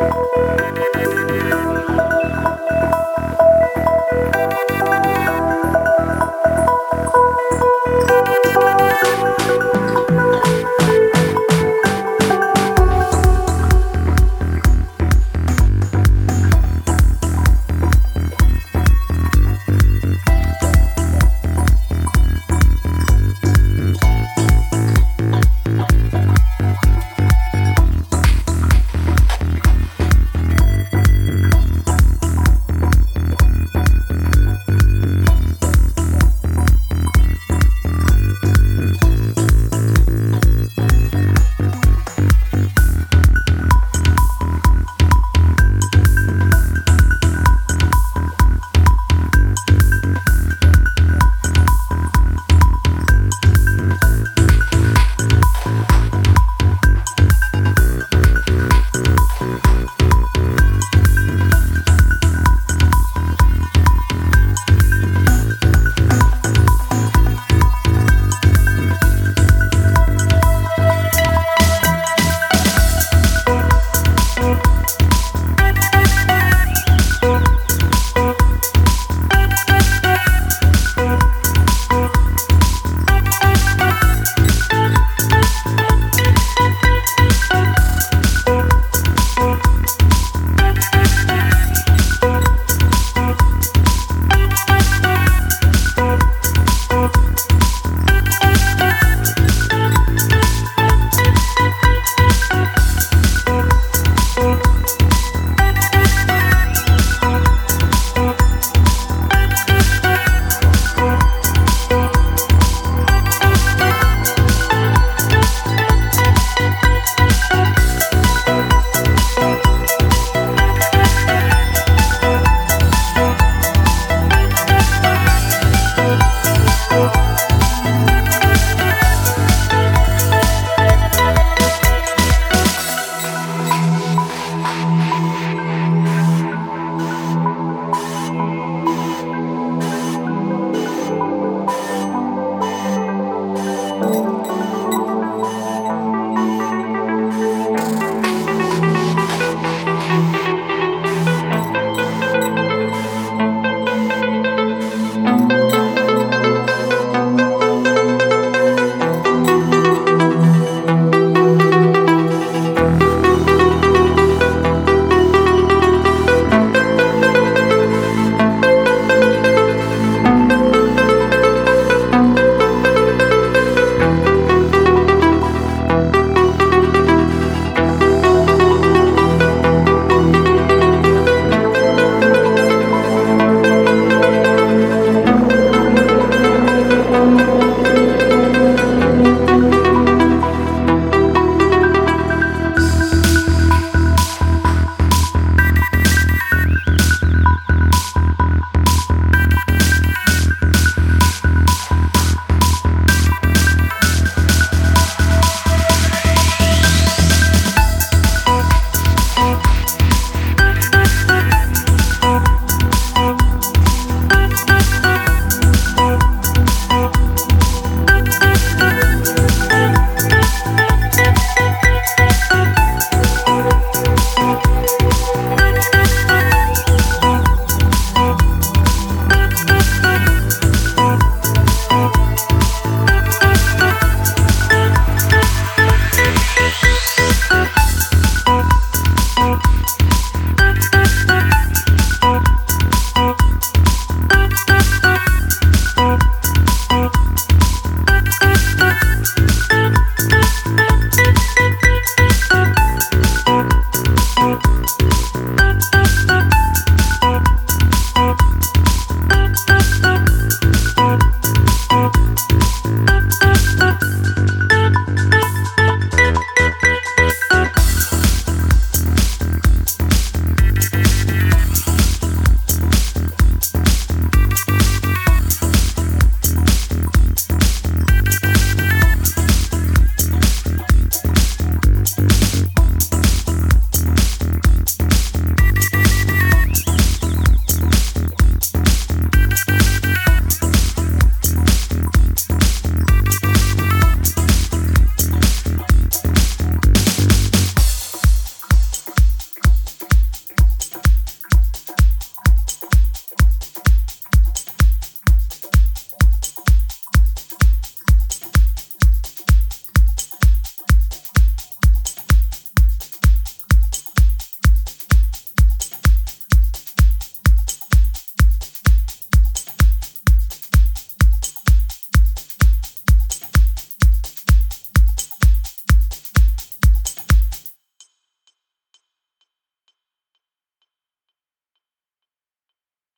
Música